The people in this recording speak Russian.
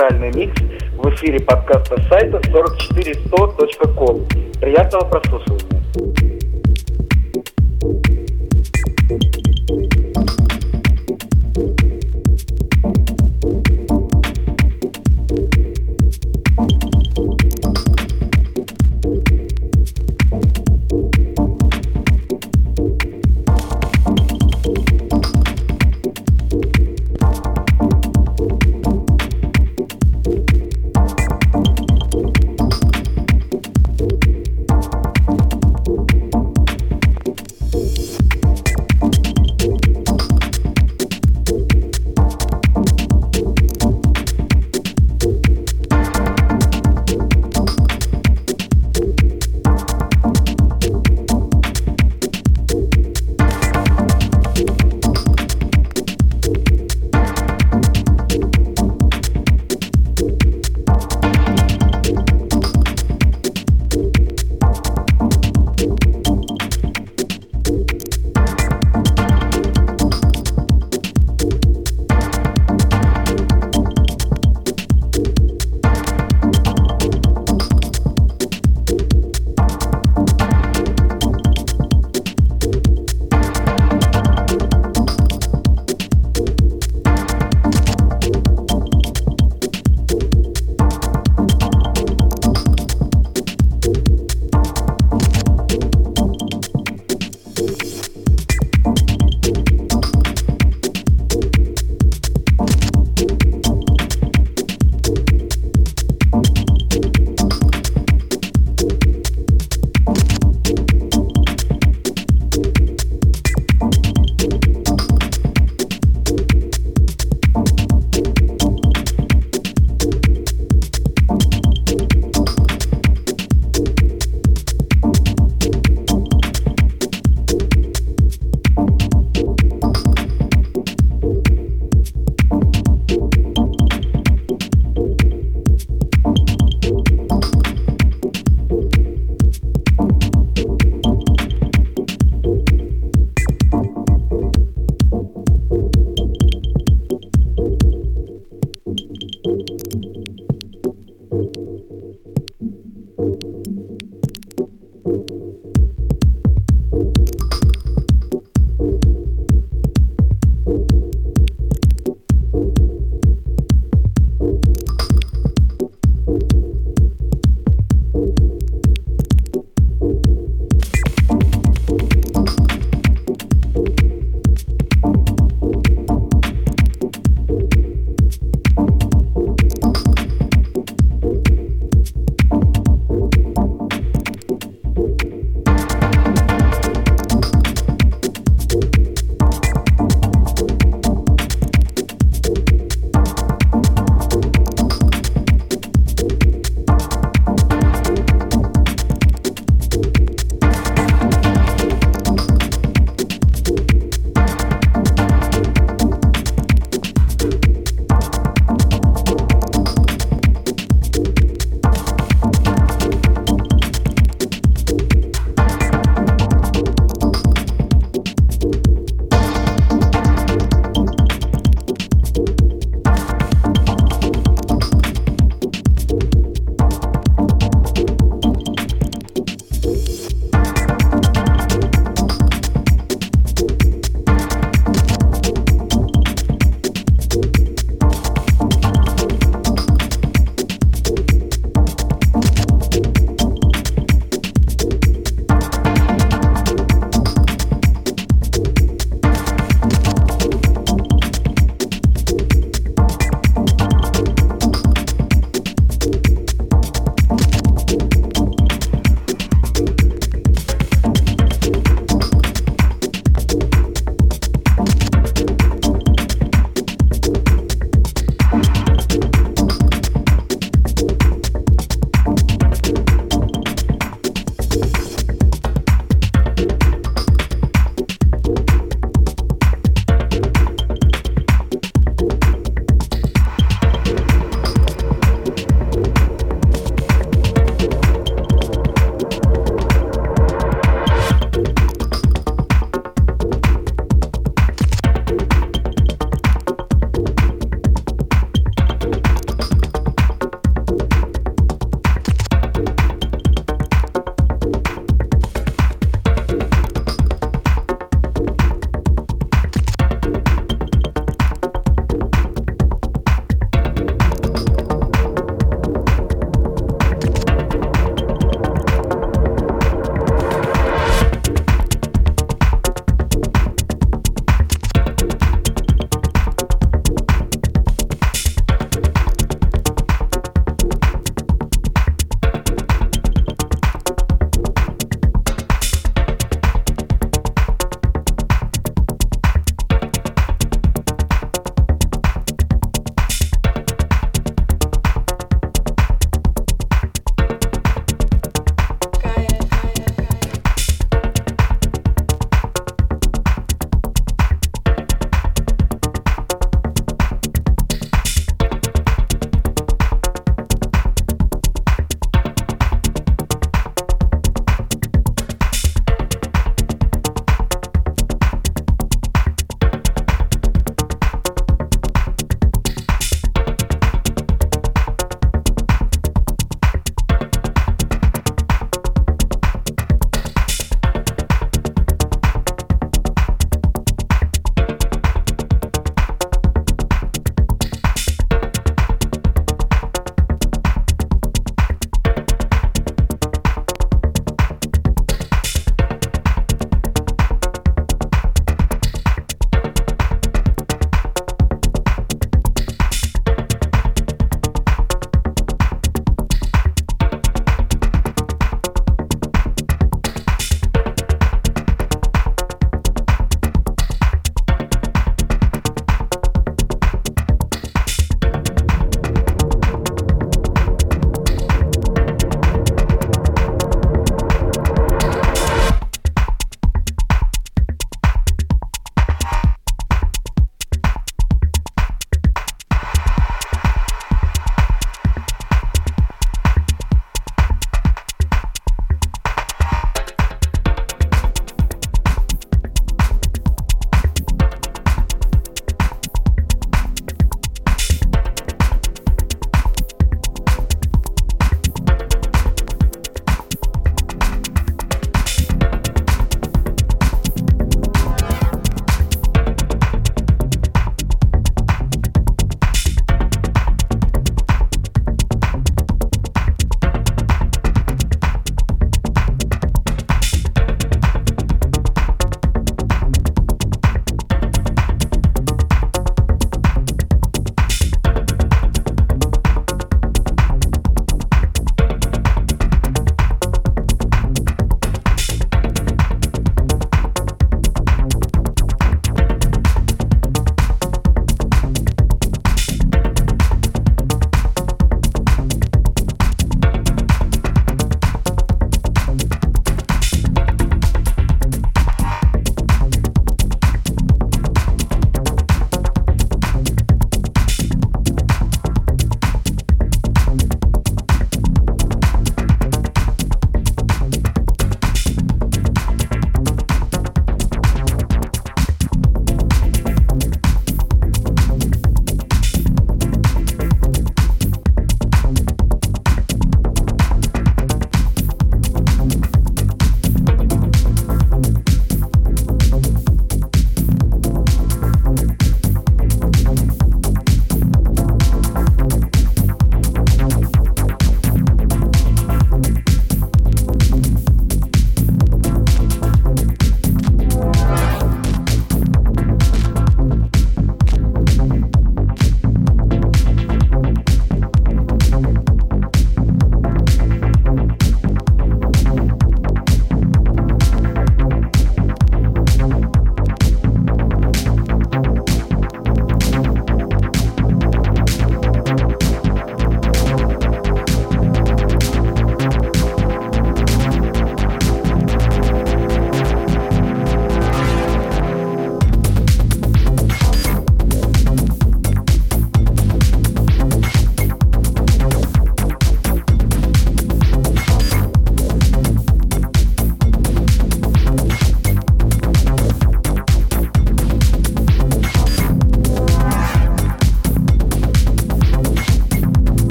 Музыкальный микс в эфире подкаста сайта 44100.com. Приятного прослушивания.